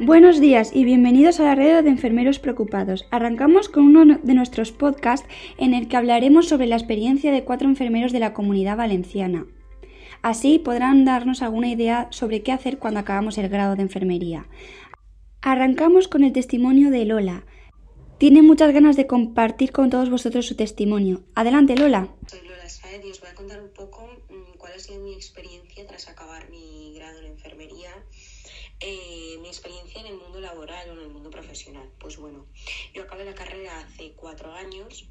Buenos días y bienvenidos a la red de enfermeros preocupados. Arrancamos con uno de nuestros podcasts en el que hablaremos sobre la experiencia de cuatro enfermeros de la comunidad valenciana. Así podrán darnos alguna idea sobre qué hacer cuando acabamos el grado de enfermería. Arrancamos con el testimonio de Lola. Tiene muchas ganas de compartir con todos vosotros su testimonio. Adelante, Lola. Soy Lola Saed y os voy a contar un poco ha sido mi experiencia tras acabar mi grado en enfermería eh, mi experiencia en el mundo laboral o en el mundo profesional. Pues bueno, yo acabé la carrera hace cuatro años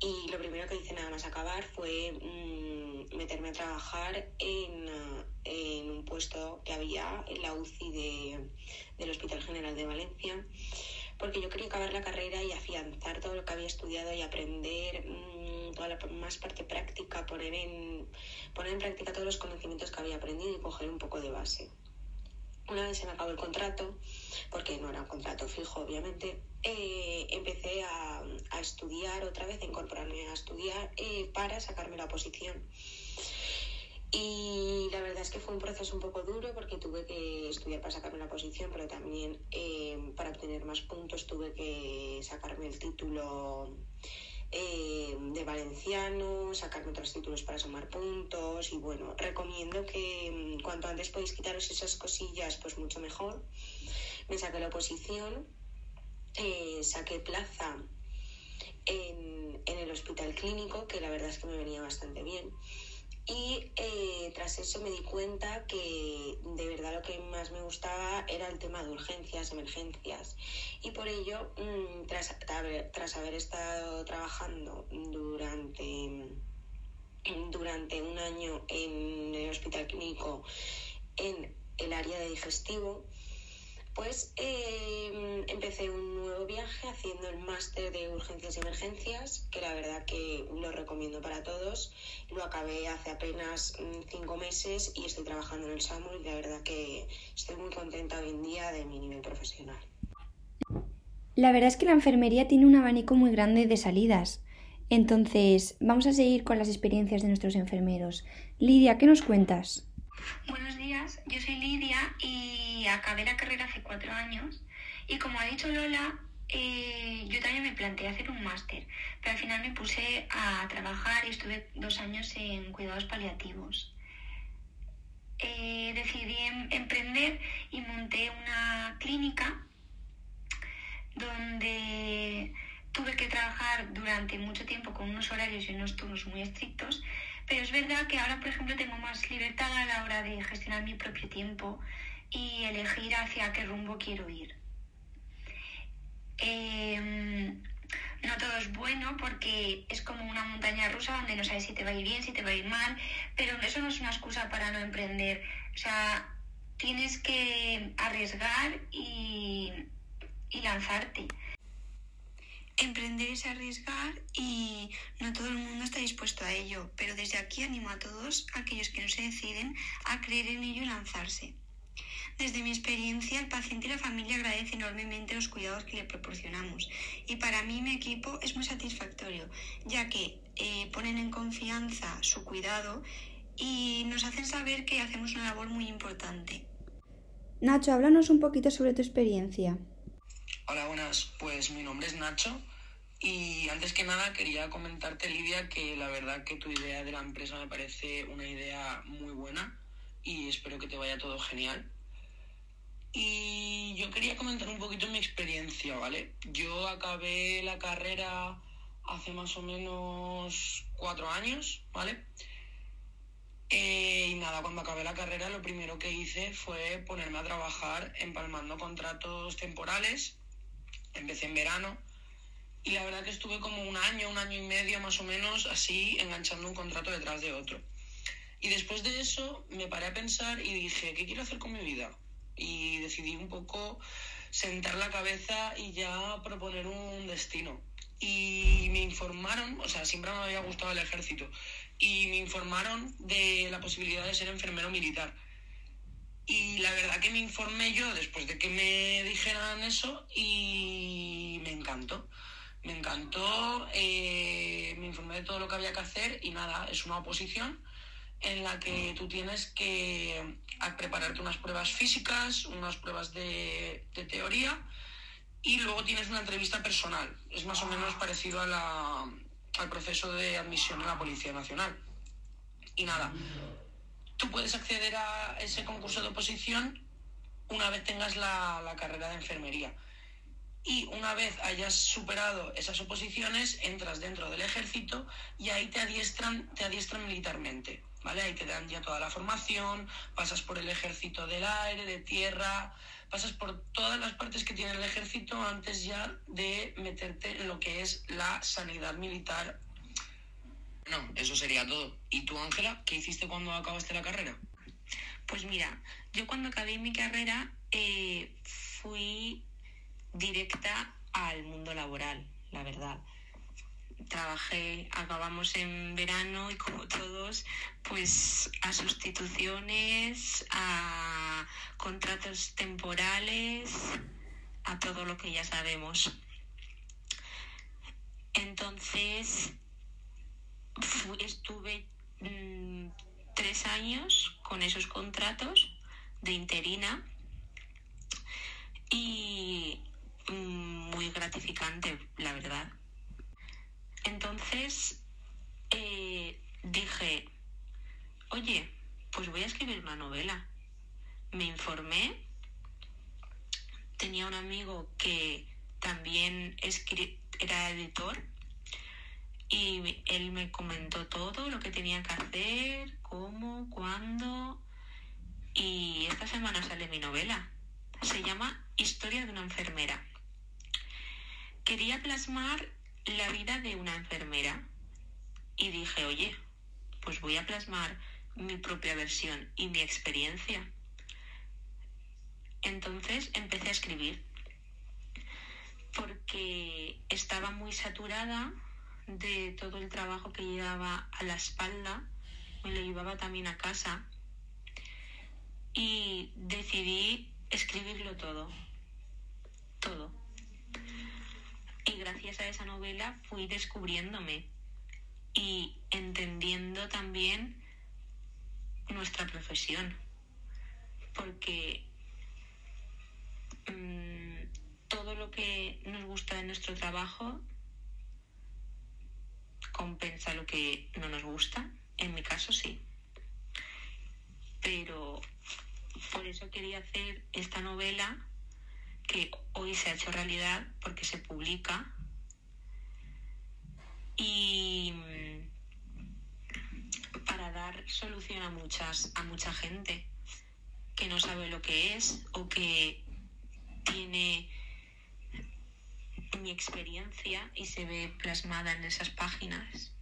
y lo primero que hice nada más acabar fue mm, meterme a trabajar en, en, un puesto que había en la UCI de, del Hospital General de Valencia porque yo quería acabar la carrera y afianzar todo lo que había estudiado y aprender mmm, toda la más parte práctica, poner en, poner en práctica todos los conocimientos que había aprendido y coger un poco de base. Una vez se me acabó el contrato, porque no era un contrato fijo, obviamente, eh, empecé a, a, estudiar otra vez, a incorporarme a estudiar eh, para sacarme la posición. Y la verdad es que fue un proceso un poco duro porque tuve que estudiar para sacarme la posición, pero también eh, para obtener más puntos tuve que sacarme el título eh, de valenciano, sacarme otros títulos para sumar puntos y bueno, recomiendo que mm, cuanto antes podéis quitaros esas cosillas, pues mucho mejor. Me saqué la oposición, eh, saqué plaza en, en el hospital clínico, que la verdad es que me venía bastante bien. Y eh, tras eso me di cuenta que de verdad lo que más me gustaba era el tema de urgencias, emergencias. Y por ello, mmm, tras, tras haber estado trabajando durante, durante un año en el hospital clínico en el área de digestivo, pues eh, empecé un nuevo viaje haciendo el máster de urgencias y emergencias, que la verdad que lo recomiendo para todos. Lo acabé hace apenas mm, cinco meses y estoy trabajando en el SAMUR y la verdad que estoy muy contenta hoy en día de mi nivel profesional. La verdad es que la enfermería tiene un abanico muy grande de salidas. Entonces, vamos a seguir con las experiencias de nuestros enfermeros. Lidia, ¿qué nos cuentas? Buenos días, yo soy Lidia y acabé la carrera hace cuatro años y como ha dicho Lola, eh, yo también me planteé hacer un máster, pero al final me puse a trabajar y estuve dos años en cuidados paliativos. Eh, decidí em emprender y monté una clínica donde tuve que trabajar durante mucho tiempo con unos horarios y unos turnos muy estrictos, pero es verdad que ahora, por ejemplo, tengo más libertad a la hora de gestionar mi propio tiempo y elegir hacia qué rumbo quiero ir. Eh, no todo es bueno porque es como una montaña rusa donde no sabes si te va a ir bien, si te va a ir mal, pero eso no es una excusa para no emprender. O sea, tienes que arriesgar y lanzarte. Emprender es arriesgar y no todo el mundo está dispuesto a ello, pero desde aquí animo a todos aquellos que no se deciden a creer en ello y lanzarse. Desde mi experiencia, el paciente y la familia agradece enormemente los cuidados que le proporcionamos y para mí mi equipo es muy satisfactorio, ya que eh, ponen en confianza su cuidado y nos hacen saber que hacemos una labor muy importante. Nacho, háblanos un poquito sobre tu experiencia. Hola, buenas. Pues mi nombre es Nacho y antes que nada quería comentarte, Lidia, que la verdad que tu idea de la empresa me parece una idea muy buena y espero que te vaya todo genial. Y yo quería comentar un poquito mi experiencia, ¿vale? Yo acabé la carrera hace más o menos cuatro años, ¿vale? Eh, y nada, cuando acabé la carrera lo primero que hice fue ponerme a trabajar empalmando contratos temporales empecé en verano y la verdad que estuve como un año, un año y medio más o menos así enganchando un contrato detrás de otro. Y después de eso me paré a pensar y dije, ¿qué quiero hacer con mi vida? Y decidí un poco sentar la cabeza y ya proponer un destino. Y me informaron, o sea, siempre me había gustado el ejército, y me informaron de la posibilidad de ser enfermero militar. Y la verdad que me informé yo después de que me dijeran eso y me encantó. Me encantó, eh, me informé de todo lo que había que hacer y nada, es una oposición en la que tú tienes que prepararte unas pruebas físicas, unas pruebas de, teoría y luego tienes una entrevista personal. Es más o menos parecido al proceso de admisión en la Policía Nacional. Y nada, tú puedes acceder a ese concurso de oposición una vez tengas la carrera de enfermería y una vez hayas superado esas oposiciones, entras dentro del ejército y ahí te adiestran, te adiestran militarmente, ¿vale? Ahí te dan ya toda la formación, pasas por el ejército del aire, de tierra, pasas por todas las partes que tiene el ejército antes ya de meterte en lo que es la sanidad militar. No, eso sería todo. ¿Y tú, Ángela, qué hiciste cuando acabaste la carrera? Pues mira, yo cuando acabé mi carrera eh, fui directa al mundo laboral, la verdad. Trabajé, acabamos en verano y como todos, pues a sustituciones, a contratos temporales, a todo lo que ya sabemos. Entonces, estuve mm, tres años con esos contratos de interina y muy gratificante, la verdad. Entonces eh, dije, oye, pues voy a escribir una novela. Me informé, tenía un amigo que también era editor y él me comentó todo lo que tenía que hacer, cómo, cuándo. Y esta semana sale mi novela. Se llama Historia de una enfermera. Quería plasmar la vida de una enfermera y dije, oye, pues voy a plasmar mi propia versión y mi experiencia. Entonces empecé a escribir porque estaba muy saturada de todo el trabajo que llevaba a la espalda, me lo llevaba también a casa y decidí escribirlo todo, todo. Y gracias a esa novela fui descubriéndome y entendiendo también nuestra profesión, porque mm, todo lo que nos gusta de nuestro trabajo compensa lo que no nos gusta, en mi caso sí. Pero por eso quería hacer esta novela que hoy se ha hecho realidad porque se publica y mm, para dar solución a muchas a mucha gente que no sabe lo que es o que tiene mi experiencia y se ve plasmada en esas páginas